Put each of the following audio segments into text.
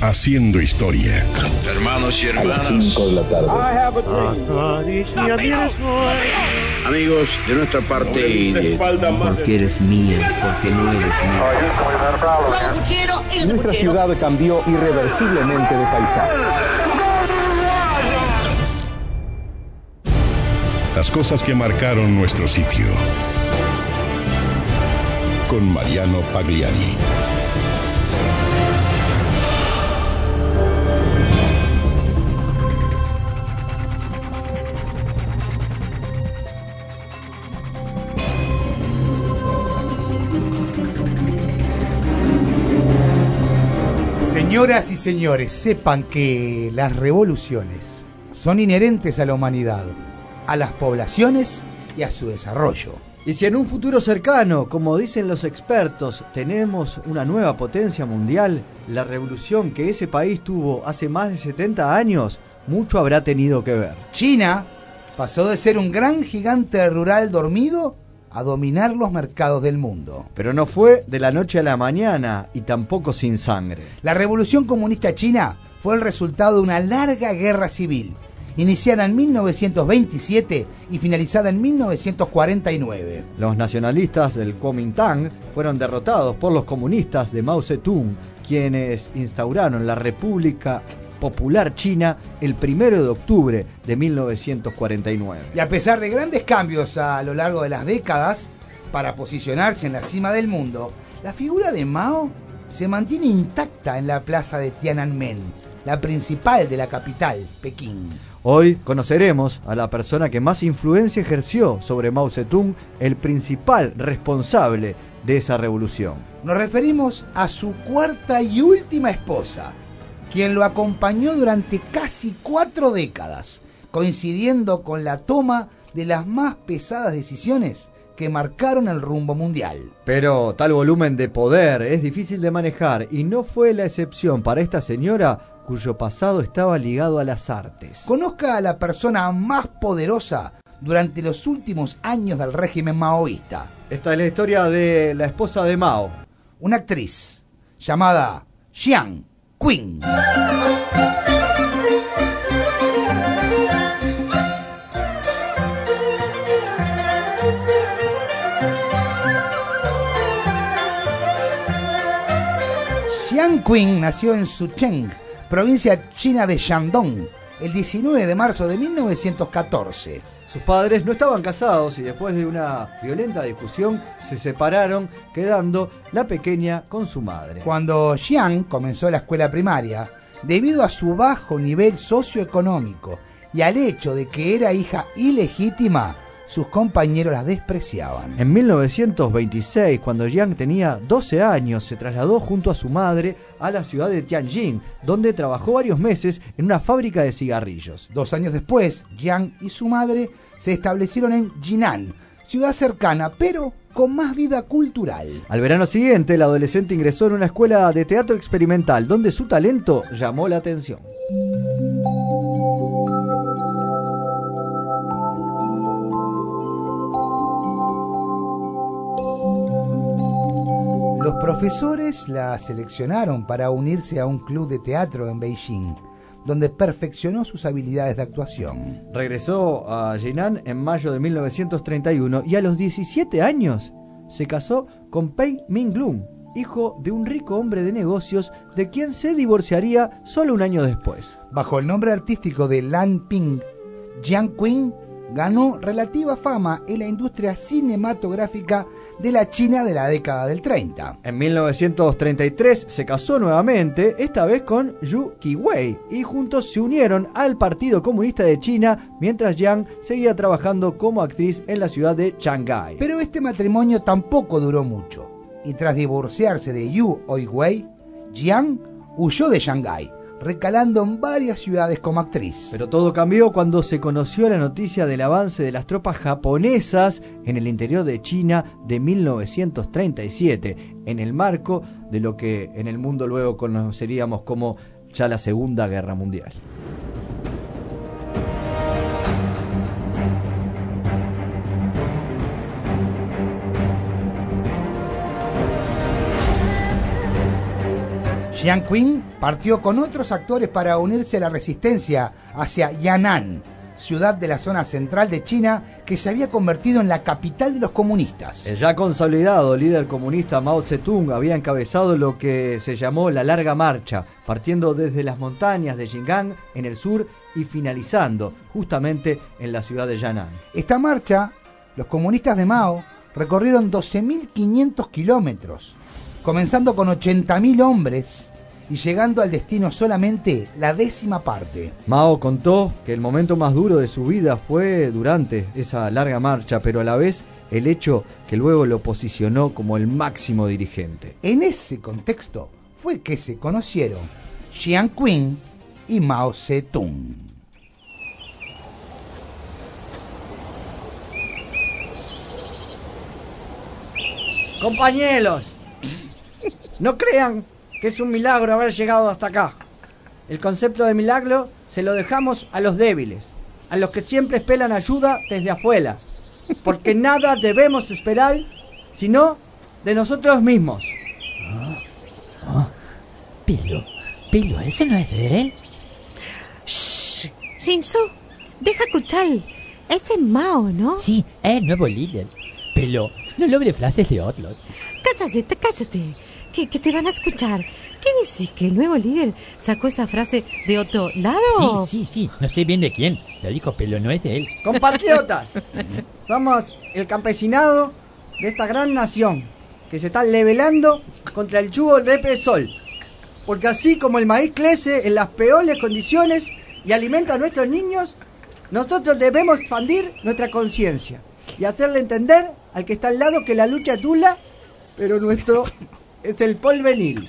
haciendo historia. Hermanos y hermanas. Amigos, de nuestra parte. Porque eres mía, porque no eres mía. Nuestra ciudad cambió irreversiblemente de paisaje. Las cosas que marcaron nuestro sitio. Con Mariano Pagliari. Señoras y señores, sepan que las revoluciones son inherentes a la humanidad, a las poblaciones y a su desarrollo. Y si en un futuro cercano, como dicen los expertos, tenemos una nueva potencia mundial, la revolución que ese país tuvo hace más de 70 años, mucho habrá tenido que ver. China pasó de ser un gran gigante rural dormido a dominar los mercados del mundo. Pero no fue de la noche a la mañana y tampoco sin sangre. La revolución comunista china fue el resultado de una larga guerra civil, iniciada en 1927 y finalizada en 1949. Los nacionalistas del Kuomintang fueron derrotados por los comunistas de Mao Zedong, quienes instauraron la República Popular China el 1 de octubre de 1949. Y a pesar de grandes cambios a lo largo de las décadas para posicionarse en la cima del mundo, la figura de Mao se mantiene intacta en la plaza de Tiananmen, la principal de la capital, Pekín. Hoy conoceremos a la persona que más influencia ejerció sobre Mao Zedong, el principal responsable de esa revolución. Nos referimos a su cuarta y última esposa, quien lo acompañó durante casi cuatro décadas, coincidiendo con la toma de las más pesadas decisiones que marcaron el rumbo mundial. Pero tal volumen de poder es difícil de manejar y no fue la excepción para esta señora cuyo pasado estaba ligado a las artes. Conozca a la persona más poderosa durante los últimos años del régimen maoísta. Esta es la historia de la esposa de Mao. Una actriz llamada Jiang Qing. Jiang Qing nació en Sucheng, provincia china de Shandong, el 19 de marzo de 1914. Sus padres no estaban casados y después de una violenta discusión se separaron, quedando la pequeña con su madre. Cuando Xiang comenzó la escuela primaria, debido a su bajo nivel socioeconómico y al hecho de que era hija ilegítima, sus compañeros la despreciaban. En 1926, cuando Jiang tenía 12 años, se trasladó junto a su madre a la ciudad de Tianjin, donde trabajó varios meses en una fábrica de cigarrillos. Dos años después, Jiang y su madre se establecieron en Jinan, ciudad cercana, pero con más vida cultural. Al verano siguiente, el adolescente ingresó en una escuela de teatro experimental, donde su talento llamó la atención. Profesores la seleccionaron para unirse a un club de teatro en Beijing, donde perfeccionó sus habilidades de actuación. Regresó a Jinan en mayo de 1931 y a los 17 años se casó con Pei Minglung, hijo de un rico hombre de negocios de quien se divorciaría solo un año después. Bajo el nombre artístico de Lan Ping, Jiang Qing ganó relativa fama en la industria cinematográfica de la China de la década del 30. En 1933 se casó nuevamente, esta vez con Yu Qiwei, y juntos se unieron al Partido Comunista de China mientras Yang seguía trabajando como actriz en la ciudad de Shanghái. Pero este matrimonio tampoco duró mucho, y tras divorciarse de Yu Oiwei, Jiang huyó de Shanghái recalando en varias ciudades como actriz. Pero todo cambió cuando se conoció la noticia del avance de las tropas japonesas en el interior de China de 1937, en el marco de lo que en el mundo luego conoceríamos como ya la Segunda Guerra Mundial. Jiang Qing partió con otros actores para unirse a la resistencia hacia Yan'an, ciudad de la zona central de China que se había convertido en la capital de los comunistas. El ya consolidado líder comunista Mao Zedong había encabezado lo que se llamó la Larga Marcha, partiendo desde las montañas de Xinjiang en el sur y finalizando justamente en la ciudad de Yan'an. Esta marcha, los comunistas de Mao recorrieron 12.500 kilómetros, comenzando con 80.000 hombres y llegando al destino solamente la décima parte. Mao contó que el momento más duro de su vida fue durante esa larga marcha, pero a la vez el hecho que luego lo posicionó como el máximo dirigente. En ese contexto fue que se conocieron Jiang Qing y Mao Zedong. Compañeros, no crean que es un milagro haber llegado hasta acá. El concepto de milagro se lo dejamos a los débiles, a los que siempre esperan ayuda desde afuera, porque nada debemos esperar sino de nosotros mismos. Pilo, Pilo, ¿eso no es de él? Shh. Shinzo, deja escuchar. Ese es Mao, ¿no? Sí, es el nuevo líder. Pero no logre frases de otros. Cállate, cállate. Que, que te van a escuchar. ¿Qué decís? ¿Que el nuevo líder sacó esa frase de otro lado? Sí, sí, sí. No sé bien de quién. Lo dijo, pero no es de él. Compatriotas, somos el campesinado de esta gran nación que se está levelando contra el yugo del represor. Porque así como el maíz crece en las peores condiciones y alimenta a nuestros niños, nosotros debemos expandir nuestra conciencia y hacerle entender al que está al lado que la lucha es dura, pero nuestro es el porvenir.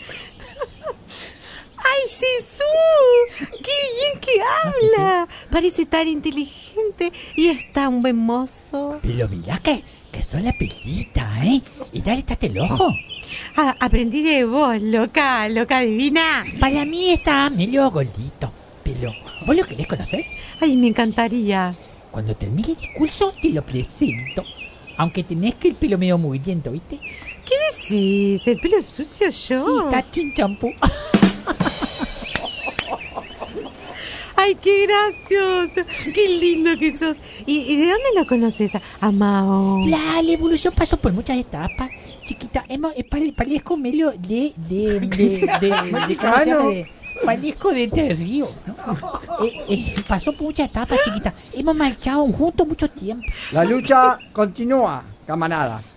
¡Ay, Jesús! ¡Qué bien que habla! Parece tan inteligente y es tan buen mozo. Pero mirá que, que son la pelita, ¿eh? Y dale, estate el ojo. Ah, aprendí de vos, loca, loca divina. Para mí está medio gordito. Pero, ¿vos lo querés conocer? Ay, me encantaría. Cuando termine el discurso, te lo presento. Aunque tenés que el pelo medio mugriento, ¿viste? ¿Qué decís? ¿El pelo sucio yo? Sí, está chinchampú. Ay, qué gracioso. Qué lindo que sos. ¿Y, y de dónde lo conoces a, a Mao? La, la evolución pasó por muchas etapas. Chiquita, hemos, eh, pare- parezco medio de... de... de... de... Parezco de Entre Ríos, ¿no? Eh, eh, pasó por muchas etapas, chiquita. Hemos marchado juntos mucho tiempo. La lucha continúa, camaradas.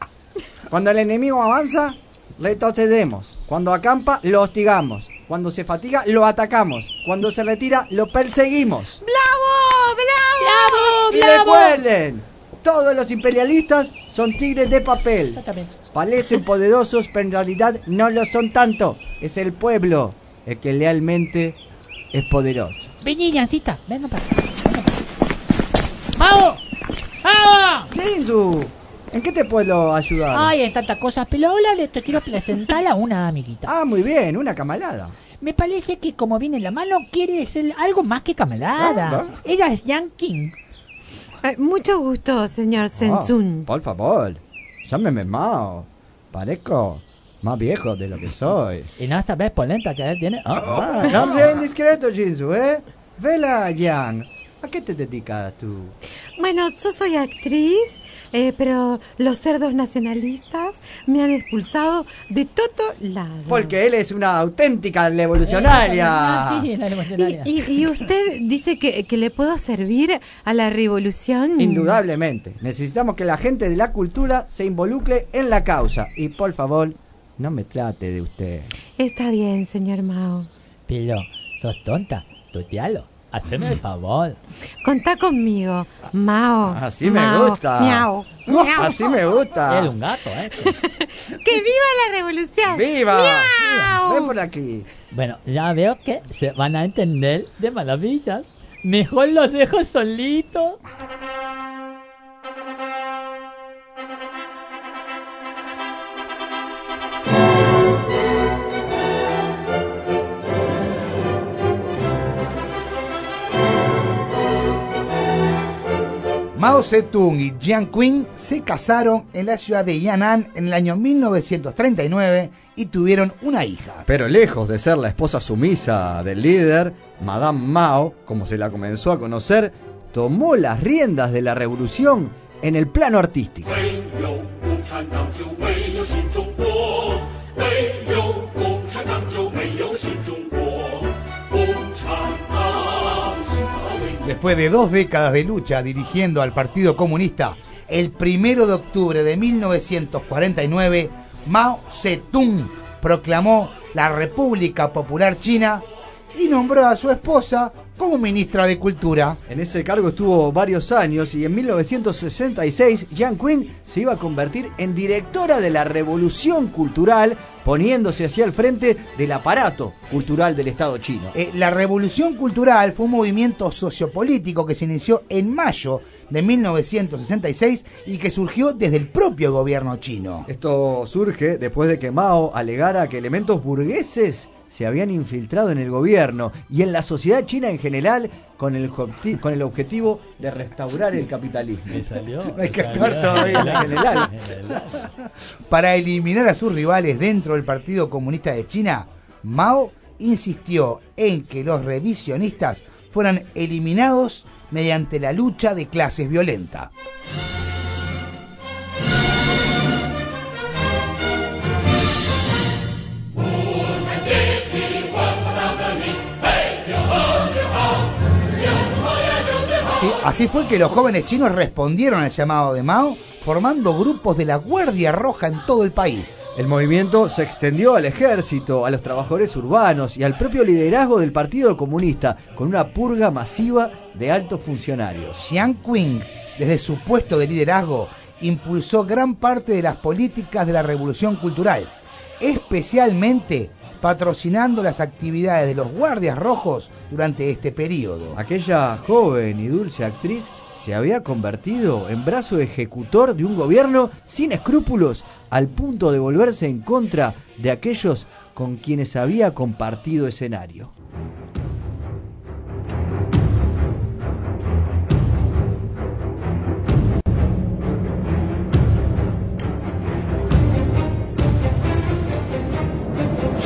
Cuando el enemigo avanza, retrocedemos. Cuando acampa, lo hostigamos. Cuando se fatiga, lo atacamos. Cuando se retira, lo perseguimos. ¡Bravo! ¡Bravo! Y recuerden, todos los imperialistas son tigres de papel. Exactamente. Parecen poderosos, pero en realidad no lo son tanto. Es el pueblo el que lealmente es poderoso. Vení, Jancita. Venga para acá. Venga para acá. ¿En qué te puedo ayudar? Ay, hay tantas cosas, pero ahora le te quiero presentar a una amiguita. Ah, muy bien, una camarada. Me parece que como viene en la mano, quiere ser algo más que camarada. Ah, Ella es Yang King. Ay, mucho gusto, señor Sensun. Ah, por favor, llámeme Mao. Parezco más viejo de lo que soy. Y no sabes polenta que él tiene. Ah, Ah, no seas indiscreto, Jinzu, ¿eh? Vela, Yang. ¿A qué te dedicas tú? Bueno, yo soy actriz, eh, pero los cerdos nacionalistas me han expulsado de todo lado. Porque él es una auténtica revolucionaria. Sí, la revolucionaria. ¿Y, y- y usted dice que, que le puedo servir a la revolución? Indudablemente. Necesitamos que la gente de la cultura se involucre en la causa. Y por favor, no me trate de usted. Está bien, señor Mao. Pero, sos tonta. Tutealo. Haceme el favor. Contá conmigo, Mao. Así me gusta. Miau. miau. Así me gusta. Es un gato, ¿eh? ¡Que viva la revolución! ¡Viva! Miau. Ven por aquí. Bueno, ya veo que se van a entender de maravillas. Mejor los dejo solitos. Mao Zedong y Jiang Qing se casaron en la ciudad de Yan'an en el año 1939 y tuvieron una hija. Pero lejos de ser la esposa sumisa del líder, Madame Mao, como se la comenzó a conocer, tomó las riendas de la revolución en el plano artístico. Después de dos décadas de lucha dirigiendo al Partido Comunista, el primero de octubre de 1949, Mao Zedong proclamó la República Popular China y nombró a su esposa como ministra de Cultura. En ese cargo estuvo varios años y en 1966 Jiang Qing se iba a convertir en directora de la Revolución Cultural, poniéndose hacia el frente del aparato cultural del Estado chino. Eh, la Revolución Cultural fue un movimiento sociopolítico que se inició en mayo de 1966 y que surgió desde el propio gobierno chino. Esto surge después de que Mao alegara que elementos burgueses se habían infiltrado en el gobierno y en la sociedad china en general con el, con el objetivo de restaurar el capitalismo. Me salió. No hay que actuar todavía. En general. Para eliminar a sus rivales dentro del Partido Comunista de China, Mao insistió en que los revisionistas fueran eliminados mediante la lucha de clases violenta. Así, fue que los jóvenes chinos respondieron al llamado de Mao, formando grupos de la Guardia Roja en todo el país. El movimiento se extendió al ejército, a los trabajadores urbanos y al propio liderazgo del Partido Comunista, con una purga masiva de altos funcionarios. Jiang Qing, desde su puesto de liderazgo, impulsó gran parte de las políticas de la revolución cultural, especialmente patrocinando las actividades de los guardias rojos durante este periodo. Aquella joven y dulce actriz se había convertido en brazo ejecutor de un gobierno sin escrúpulos, al punto de volverse en contra de aquellos con quienes había compartido escenario.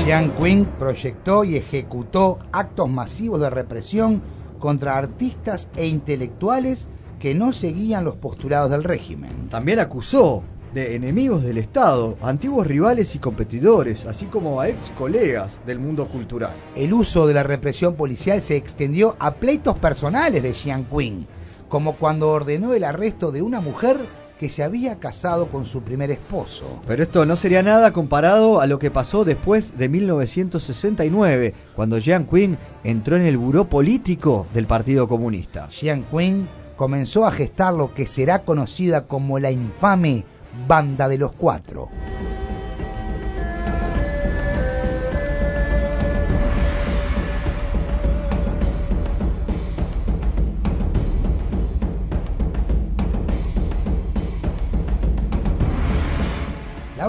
Jiang Qing proyectó y ejecutó actos masivos de represión contra artistas e intelectuales que no seguían los postulados del régimen. También acusó de enemigos del Estado, antiguos rivales y competidores, así como a ex colegas del mundo cultural. El uso de la represión policial se extendió a pleitos personales de Jiang Qing, como cuando ordenó el arresto de una mujer que se había casado con su primer esposo. Pero esto no sería nada comparado a lo que pasó después de 1969, cuando Jiang Qing entró en el buró político del Partido Comunista. Jiang Qing comenzó a gestar lo que será conocida como la infame Banda de los Cuatro.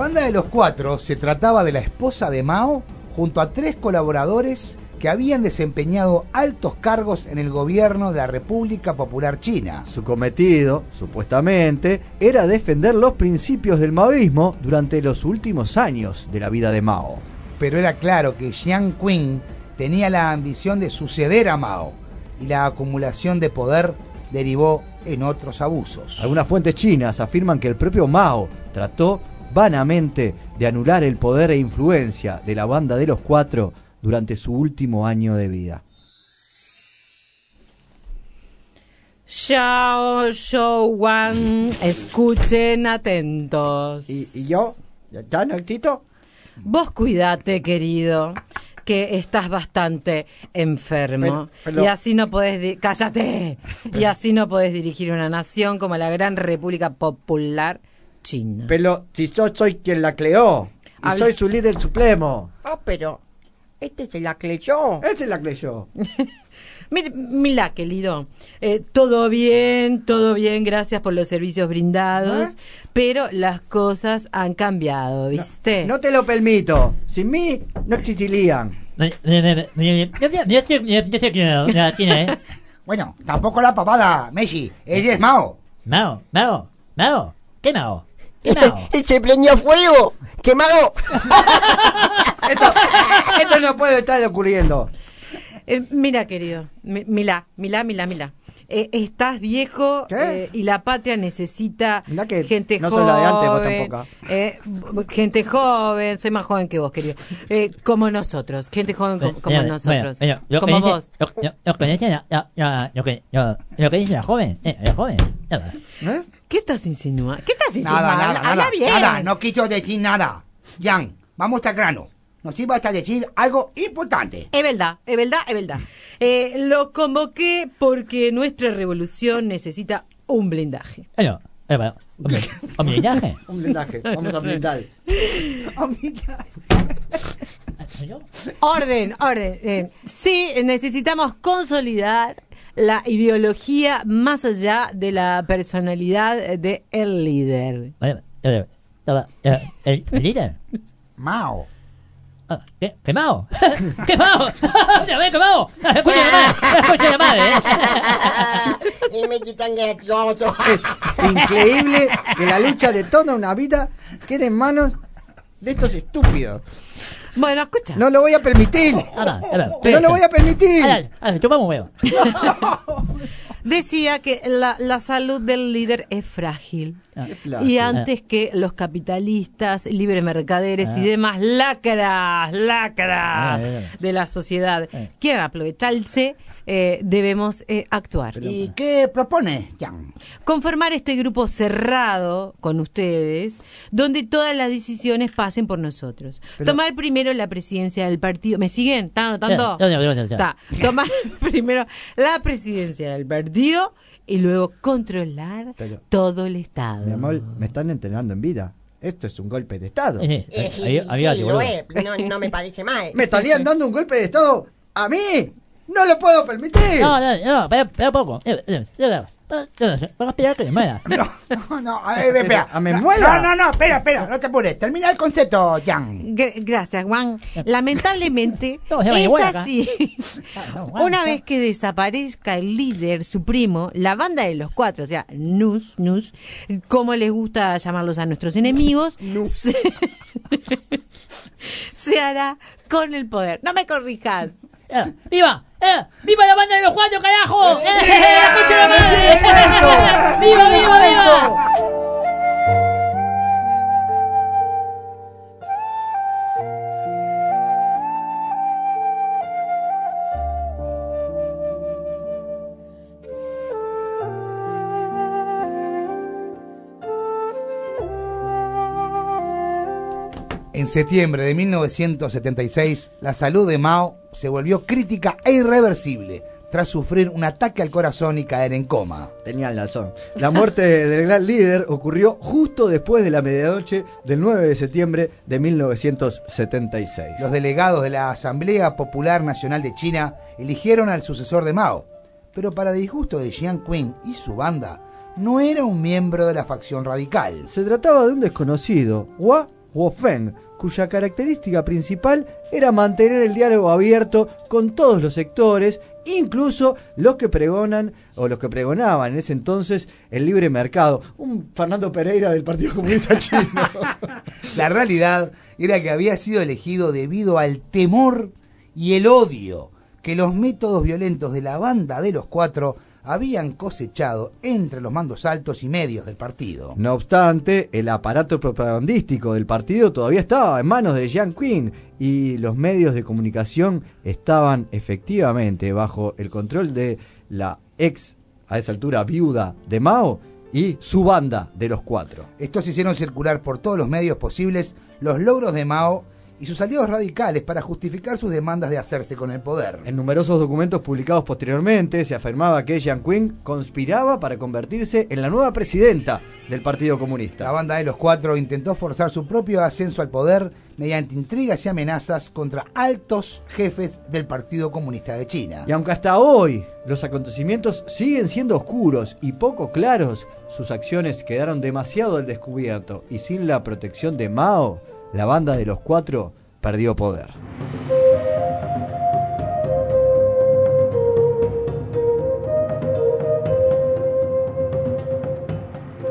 Banda de los Cuatro se trataba de la esposa de Mao junto a tres colaboradores que habían desempeñado altos cargos en el gobierno de la República Popular China. Su cometido, supuestamente, era defender los principios del maoísmo durante los últimos años de la vida de Mao. Pero era claro que Jiang Qing tenía la ambición de suceder a Mao y la acumulación de poder derivó en otros abusos. Algunas fuentes chinas afirman que el propio Mao trató vanamente de anular el poder e influencia de la banda de los cuatro durante su último año de vida. Xiao Shou Wan, escuchen atentos. ¿Y, yo? ¿Ya está, Noctito? Vos cuídate, querido, que estás bastante enfermo. Pero- pero- Y así no podés... ¡Cállate! Y así no podés dirigir una nación como la Gran República Popular China. Pero si yo soy quien la creó, y soy su líder supremo. Oh, pero este se la creyó. Ese la creyó. Mira, mira, querido, eh, todo bien, todo bien, gracias por los servicios brindados, pero las cosas han cambiado, ¿viste? No te lo permito. Sin mí no existirían. Bueno, tampoco la papada, Messi. Ella es Mao. Mao, Mao, Mao. ¿Qué Mao? ¿Qué Mao? ¡Y se prendió fuego! ¡Quemado! Esto, esto no puede estar ocurriendo. Eh, mira, querido, mi- Milá, Milá, Milá, Milá. Eh, estás viejo eh, y la patria necesita gente no joven. soy la de antes, vos tampoco. eh, gente joven, soy más joven que vos, querido. Eh, como nosotros, gente joven co- como, Bueno, nosotros. bueno, lo que como dice- vos. Lo, lo- lo que dice la, la- la- lo que, lo, lo que dice la joven, eh, la joven. ¿Eh? ¿Qué estás insinuando? ¿Qué estás Nada, insinuando? nada, Habla- nada, habla bien. nada, no quiso decir nada. Jan, vamos al grano. Nos iba a decir algo importante. Es verdad, es verdad, es verdad. Eh, lo convoqué porque nuestra revolución necesita un blindaje. Bueno, eh, bueno, ¿un blindaje? Un blindaje, vamos a blindar. Orden, orden. Eh, sí, necesitamos consolidar la ideología más allá de la personalidad de el líder. Eh, ¿El, el líder? Mao. Ah, ¿Qué? ¿Qué Mao? ¿Qué Mao? ¿Ya ves, qué Mao? Escucha la madre, escucha la madre, y me quitan gracioso. Increíble que la lucha de toda una vida quede en manos de estos estúpidos. Bueno, escucha. No lo voy a permitir. Ahora, ahora, No lo voy a permitir. Ahora, ahora, chupamos un huevo. Decía que la, la salud del líder es frágil. Y Ah. antes que los capitalistas, libres mercaderes Ah. y demás lacras, lacras Ah, eh. de la sociedad quieran aprovecharse, eh, debemos eh, actuar. ¿Y qué propone, Jan? Conformar este grupo cerrado con ustedes, donde todas las decisiones pasen por nosotros. Pero- Tomar primero la presidencia del partido. ¿Me siguen? ¿Están anotando? Ya, ya, ya, ya, ya. Está. Tomar primero la presidencia del partido y luego controlar Pero- todo el Estado. Mi amor, me están entrenando en vida. Esto es un golpe de Estado. Eh, Eh, sí, sí, lo es. No, no me parece mal. ¿Me estarían dando un golpe de Estado a mí? ¡No lo puedo permitir! No, no, no, espera, espera poco. Eh, eh, eh, eh, Vas a esperar que me muera. No, no, a ver, espera. ¿A me no, muela? No, no, no, espera, espera, no te apures. Termina el concepto, Jan. Gr- Gracias, Juan. Lamentablemente, es así. Una vez que desaparezca el líder supremo, la banda de los cuatro, o sea, Nus, Nus, como les gusta llamarlos a nuestros enemigos, se, se hará con el poder. No me corrijas. Eh, ¡Viva! ¡Eh! ¡Viva la banda de los cuatro, carajo! ¡Eh! ¡La ¡Viva, viva, viva! En septiembre de 1976, la salud de Mao se volvió crítica e irreversible tras sufrir un ataque al corazón y caer en coma. Tenían razón. La muerte del gran líder ocurrió justo después de la medianoche del 9 de septiembre de 1976. Los delegados de la Asamblea Popular Nacional de China eligieron al sucesor de Mao, pero para disgusto de Jiang Qing y su banda, no era un miembro de la facción radical. Se trataba de un desconocido, Hua Wofeng, cuya característica principal era mantener el diálogo abierto con todos los sectores, incluso los que pregonan o los que pregonaban en ese entonces el libre mercado. Un Fernando Pereira del Partido Comunista Chino. La realidad era que había sido elegido debido al temor y el odio que los métodos violentos de la banda de los cuatro habían cosechado entre los mandos altos y medios del partido. No obstante, el aparato propagandístico del partido todavía estaba en manos de Jiang Qing y los medios de comunicación estaban efectivamente bajo el control de la ex, a esa altura, viuda de Mao y su banda de los cuatro. Estos hicieron circular por todos los medios posibles los logros de Mao y sus aliados radicales para justificar sus demandas de hacerse con el poder. En numerosos documentos publicados posteriormente se afirmaba que Jiang Qing conspiraba para convertirse en la nueva presidenta del Partido Comunista. La banda de los cuatro intentó forzar su propio ascenso al poder mediante intrigas y amenazas contra altos jefes del Partido Comunista de China. Y aunque hasta hoy los acontecimientos siguen siendo oscuros y poco claros, sus acciones quedaron demasiado al descubierto y sin la protección de Mao, la banda de los cuatro perdió poder.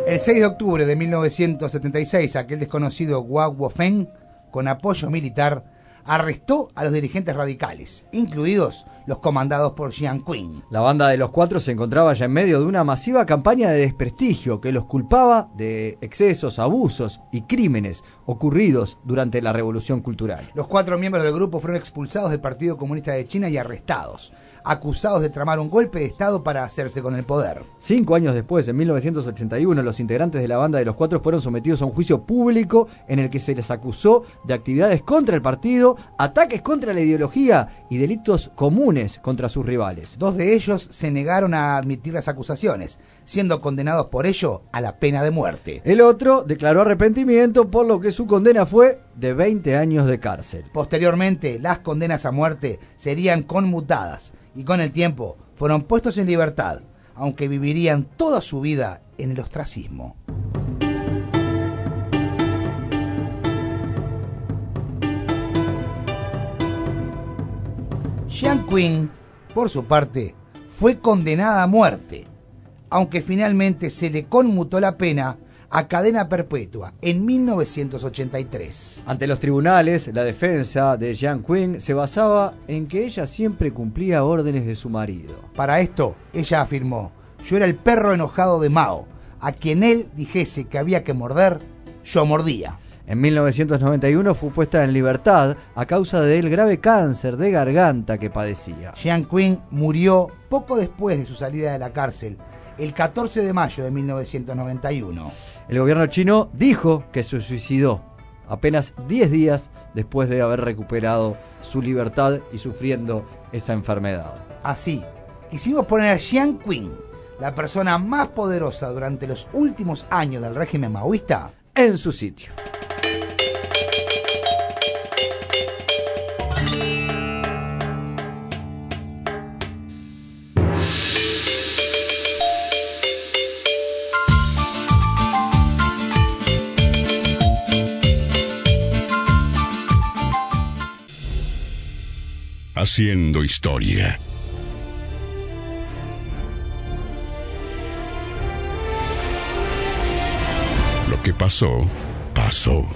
El 6 de octubre de 1976, aquel desconocido Guo Feng, con apoyo militar, arrestó a los dirigentes radicales, incluidos los comandados por Jiang Qing. La banda de los cuatro se encontraba ya en medio de una masiva campaña de desprestigio que los culpaba de excesos, abusos y crímenes ocurridos durante la Revolución Cultural. Los cuatro miembros del grupo fueron expulsados del Partido Comunista de China y arrestados, acusados de tramar un golpe de Estado para hacerse con el poder. Cinco años después, en 1981, los integrantes de la banda de los cuatro fueron sometidos a un juicio público en el que se les acusó de actividades contra el partido, ataques contra la ideología y delitos comunes contra sus rivales. Dos de ellos se negaron a admitir las acusaciones, siendo condenados por ello a la pena de muerte. El otro declaró arrepentimiento, por lo que su condena fue de 20 años de cárcel. Posteriormente, las condenas a muerte serían conmutadas y con el tiempo fueron puestos en libertad, aunque vivirían toda su vida en el ostracismo. Jiang Qing, por su parte, fue condenada a muerte, aunque finalmente se le conmutó la pena a cadena perpetua en 1983. Ante los tribunales, la defensa de Jiang Qing se basaba en que ella siempre cumplía órdenes de su marido. Para esto, ella afirmó, yo era el perro enojado de Mao, a quien él dijese que había que morder, yo mordía. En 1991 fue puesta en libertad a causa del grave cáncer de garganta que padecía. Jiang Qing murió poco después de su salida de la cárcel, el 14 de mayo de 1991. El gobierno chino dijo que se suicidó apenas 10 días después de haber recuperado su libertad y sufriendo esa enfermedad. Así, quisimos poner a Jiang Qing, la persona más poderosa durante los últimos años del régimen maoísta, en su sitio. Haciendo historia. Lo que pasó, pasó.